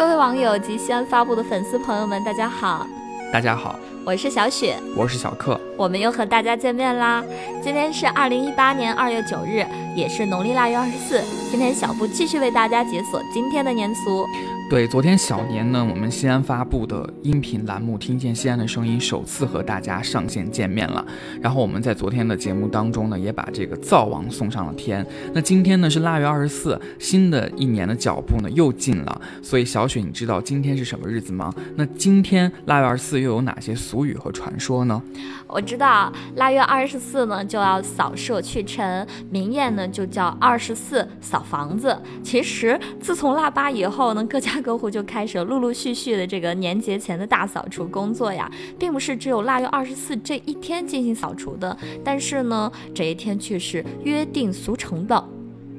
各位网友及西安发布的粉丝朋友们，大家好，大家好，我是小雪，我是小克，我们又和大家见面啦。今天是二零一八年二月九日，也是农历腊月二十四。今天小布继续为大家解锁今天的年俗。对，昨天小年呢，我们西安发布的音频栏目《听见西安的声音》首次和大家上线见面了。然后我们在昨天的节目当中呢，也把这个灶王送上了天。那今天呢是腊月二十四，新的一年的脚步呢又近了。所以小雪，你知道今天是什么日子吗？那今天腊月二十四又有哪些俗语和传说呢？我知道，腊月二十四呢就要扫舍去尘，明艳呢就叫二十四扫房子。其实自从腊八以后呢，各家各户就开始陆陆续续的这个年节前的大扫除工作呀，并不是只有腊月二十四这一天进行扫除的，但是呢，这一天却是约定俗成的。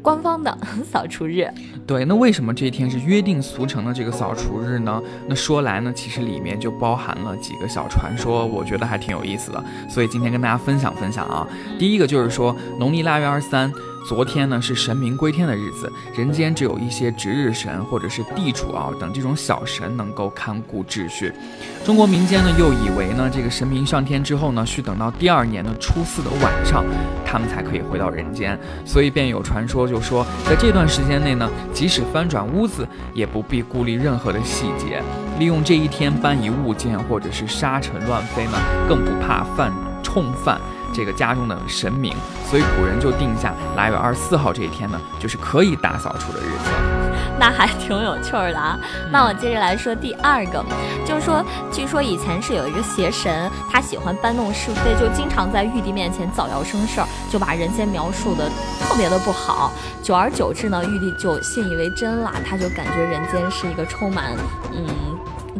官方的 扫除日，对，那为什么这一天是约定俗成的这个扫除日呢？那说来呢，其实里面就包含了几个小传说，我觉得还挺有意思的，所以今天跟大家分享分享啊。第一个就是说，农历腊月二十三。昨天呢是神明归天的日子，人间只有一些值日神或者是地主啊等这种小神能够看顾秩序。中国民间呢又以为呢这个神明上天之后呢，需等到第二年的初四的晚上，他们才可以回到人间，所以便有传说就说，在这段时间内呢，即使翻转屋子，也不必顾虑任何的细节，利用这一天搬移物件或者是沙尘乱飞呢，更不怕犯冲犯。这个家中的神明，所以古人就定下腊月二十四号这一天呢，就是可以大扫除的日子。那还挺有趣的啊。那我接着来说第二个，就是说，据说以前是有一个邪神，他喜欢搬弄是非，就经常在玉帝面前造谣生事儿，就把人间描述的特别的不好。久而久之呢，玉帝就信以为真了，他就感觉人间是一个充满，嗯。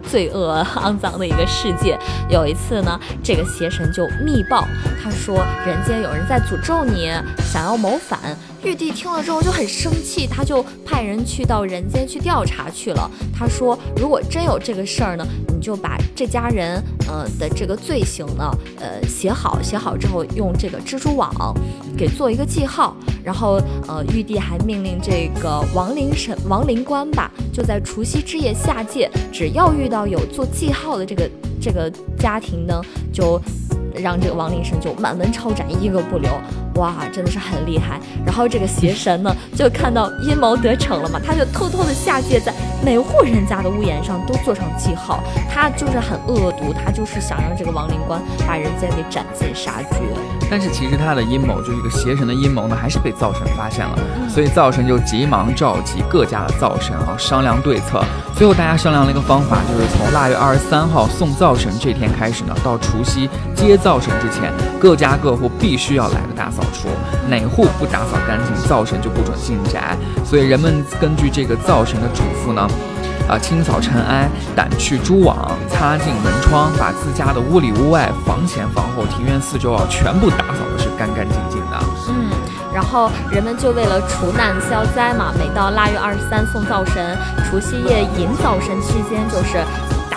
罪恶肮脏的一个世界。有一次呢，这个邪神就密报，他说人间有人在诅咒你，想要谋反。玉帝听了之后就很生气，他就派人去到人间去调查去了。他说，如果真有这个事儿呢，你就把这家人呃的这个罪行呢，呃写好，写好之后用这个蜘蛛网给做一个记号。然后呃，玉帝还命令这个亡灵神、亡灵官吧，就在除夕之夜下界，只要遇到有做记号的这个这个家庭呢，就让这个亡灵神就满门抄斩，一个不留。哇，真的是很厉害。然后这个邪神呢，就看到阴谋得逞了嘛，他就偷偷的下界，在每户人家的屋檐上都做上记号。他就是很恶毒，他就是想让这个亡灵官把人间给斩尽杀绝。但是其实他的阴谋，就是一个邪神的阴谋呢，还是被灶神发现了。所以灶神就急忙召集各家的灶神啊，商量对策。最后大家商量了一个方法，就是从腊月二十三号送灶神这天开始呢，到除夕接灶神之前，各家各户必须要来个大扫。扫除哪户不打扫干净，灶神就不准进宅。所以人们根据这个灶神的嘱咐呢，啊，清扫尘埃，掸去蛛网，擦净门窗，把自家的屋里屋外、房前房后、庭院四周啊，全部打扫的是干干净净的。嗯，然后人们就为了除难消灾嘛，每到腊月二十三送灶神，除夕夜迎灶神期间就是。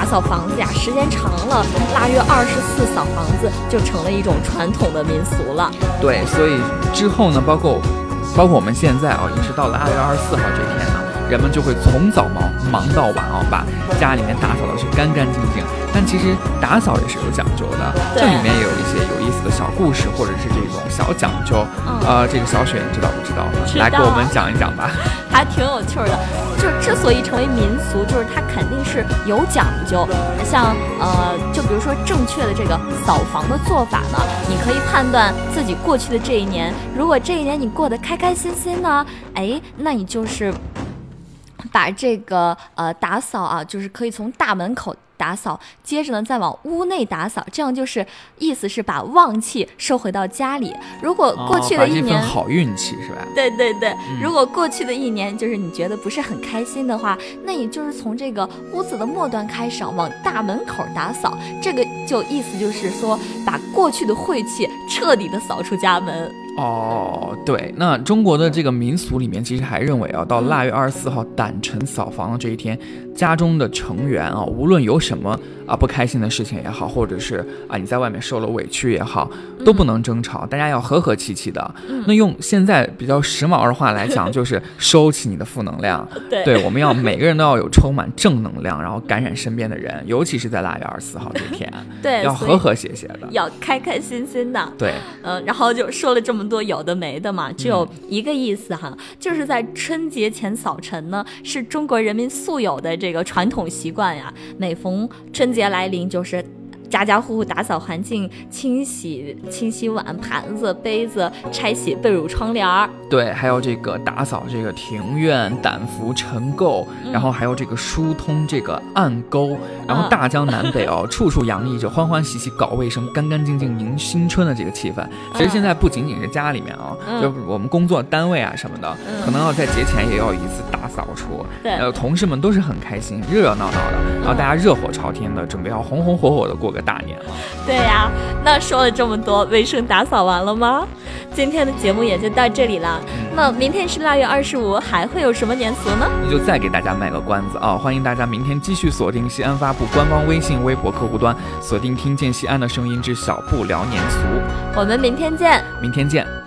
打扫房子呀，时间长了，腊月二十四扫房子就成了一种传统的民俗了。对，所以之后呢，包括包括我们现在啊，也是到了腊月二十四号这天呢，人们就会从早忙忙到晚啊，把家里面打扫的是干干净净。但其实打扫也是有讲究的，这里面也有故事，或者是这种小讲究。呃，这个小雪你知道不知道？来给我们讲一讲吧。还挺有趣的，就是之所以成为民俗，就是它肯定是有讲究。像呃，就比如说正确的这个扫房的做法呢，你可以判断自己过去的这一年，如果这一年你过得开开心心呢，哎，那你就是把这个呃打扫啊，就是可以从大门口。打扫，接着呢再往屋内打扫，这样就是意思是把旺气收回到家里。如果过去的一年好运气是吧？对对对，如果过去的一年就是你觉得不是很开心的话，那你就是从这个屋子的末端开始往大门口打扫，这个就意思就是说把过去的晦气彻底的扫出家门。哦，对，那中国的这个民俗里面，其实还认为啊，到腊月二十四号胆辰扫房的这一天，家中的成员啊，无论有什么啊不开心的事情也好，或者是啊你在外面受了委屈也好，都不能争吵，大家要和和气气的。那用现在比较时髦的话来讲，就是收起你的负能量。对，对，我们要每个人都要有充满正能量，然后感染身边的人，尤其是在腊月二十四号这天，对，要和和谐谐的，要开开心心的。对，嗯，然后就说了这么多有的没的嘛，只有一个意思哈，就是在春节前扫尘呢，是中国人民素有的这个传统习惯呀。每逢春节来临，就是。家家户户打扫环境，清洗清洗碗盘子杯子，拆洗被褥窗帘儿。对，还有这个打扫这个庭院，掸拂尘垢，然后还有这个疏通这个暗沟，然后大江南北哦，处处洋溢着欢欢喜喜搞卫生、干干净净迎新春的这个气氛。其实现在不仅仅是家里面啊，就是我们工作单位啊什么的，可能要在节前也要一次大扫除。对，呃，同事们都是很开心，热热闹闹的，然后大家热火朝天的，准备要红红火火的过个。大年了，对呀，那说了这么多，卫生打扫完了吗？今天的节目也就到这里了。那明天是腊月二十五，还会有什么年俗呢？那就再给大家卖个关子啊！欢迎大家明天继续锁定西安发布官方微信、微博客户端，锁定听见西安的声音之小布聊年俗。我们明天见，明天见。